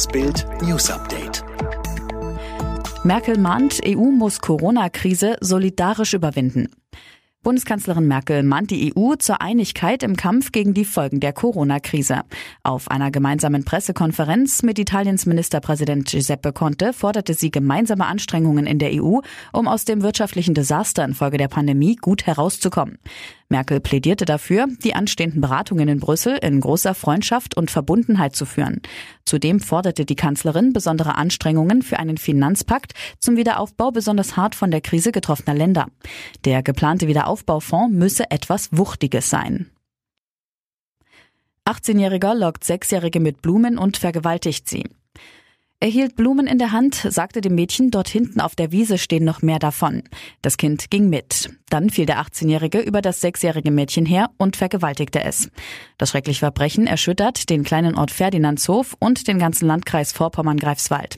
Das Bild News Update. Merkel mahnt, EU muss Corona-Krise solidarisch überwinden. Bundeskanzlerin Merkel mahnt die EU zur Einigkeit im Kampf gegen die Folgen der Corona-Krise. Auf einer gemeinsamen Pressekonferenz mit Italiens Ministerpräsident Giuseppe Conte forderte sie gemeinsame Anstrengungen in der EU, um aus dem wirtschaftlichen Desaster infolge der Pandemie gut herauszukommen. Merkel plädierte dafür, die anstehenden Beratungen in Brüssel in großer Freundschaft und Verbundenheit zu führen. Zudem forderte die Kanzlerin besondere Anstrengungen für einen Finanzpakt zum Wiederaufbau besonders hart von der Krise getroffener Länder. Der geplante Wiederaufbaufonds müsse etwas Wuchtiges sein. 18-Jähriger lockt Sechsjährige mit Blumen und vergewaltigt sie. Er hielt Blumen in der Hand, sagte dem Mädchen, dort hinten auf der Wiese stehen noch mehr davon. Das Kind ging mit. Dann fiel der 18-Jährige über das sechsjährige Mädchen her und vergewaltigte es. Das schreckliche Verbrechen erschüttert den kleinen Ort Ferdinandshof und den ganzen Landkreis Vorpommern-Greifswald.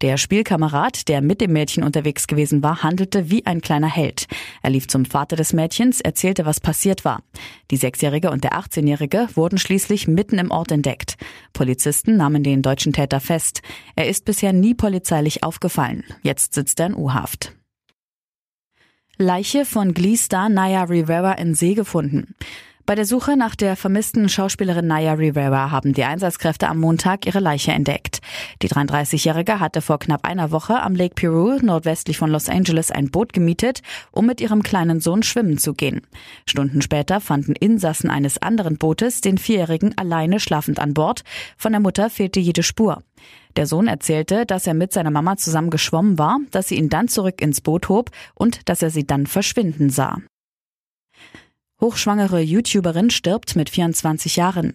Der Spielkamerad, der mit dem Mädchen unterwegs gewesen war, handelte wie ein kleiner Held. Er lief zum Vater des Mädchens, erzählte, was passiert war. Die Sechsjährige und der 18-Jährige wurden schließlich mitten im Ort entdeckt. Polizisten nahmen den deutschen Täter fest. Er ist bisher nie polizeilich aufgefallen. Jetzt sitzt er in U-Haft. Leiche von Glee-Star Naya Rivera in See gefunden. Bei der Suche nach der vermissten Schauspielerin Naya Rivera haben die Einsatzkräfte am Montag ihre Leiche entdeckt. Die 33-Jährige hatte vor knapp einer Woche am Lake Peru nordwestlich von Los Angeles ein Boot gemietet, um mit ihrem kleinen Sohn schwimmen zu gehen. Stunden später fanden Insassen eines anderen Bootes den Vierjährigen alleine schlafend an Bord. Von der Mutter fehlte jede Spur. Der Sohn erzählte, dass er mit seiner Mama zusammen geschwommen war, dass sie ihn dann zurück ins Boot hob und dass er sie dann verschwinden sah. Hochschwangere YouTuberin stirbt mit 24 Jahren.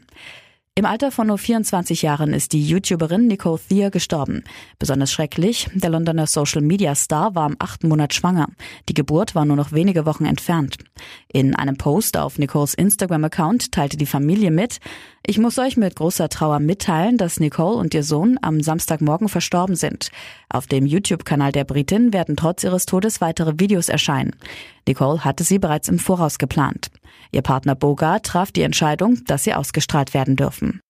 Im Alter von nur 24 Jahren ist die YouTuberin Nicole Thier gestorben. Besonders schrecklich, der Londoner Social Media Star war im achten Monat schwanger. Die Geburt war nur noch wenige Wochen entfernt. In einem Post auf Nicoles Instagram-Account teilte die Familie mit, ich muss euch mit großer Trauer mitteilen, dass Nicole und ihr Sohn am Samstagmorgen verstorben sind. Auf dem YouTube-Kanal der Britin werden trotz ihres Todes weitere Videos erscheinen. Nicole hatte sie bereits im Voraus geplant. Ihr Partner Boga traf die Entscheidung, dass sie ausgestrahlt werden dürfen.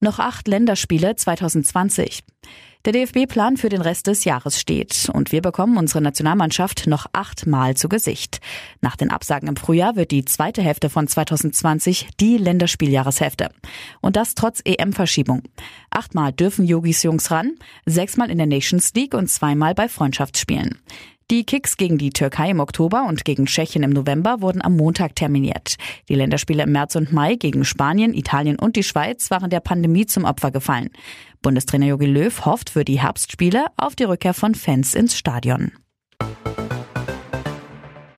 Noch acht Länderspiele 2020. Der DFB-Plan für den Rest des Jahres steht und wir bekommen unsere Nationalmannschaft noch achtmal zu Gesicht. Nach den Absagen im Frühjahr wird die zweite Hälfte von 2020 die Länderspieljahreshälfte. Und das trotz EM-Verschiebung. Achtmal dürfen Yogis Jungs ran, sechsmal in der Nations League und zweimal bei Freundschaftsspielen. Die Kicks gegen die Türkei im Oktober und gegen Tschechien im November wurden am Montag terminiert. Die Länderspiele im März und Mai gegen Spanien, Italien und die Schweiz waren der Pandemie zum Opfer gefallen. Bundestrainer Jogi Löw hofft für die Herbstspiele auf die Rückkehr von Fans ins Stadion.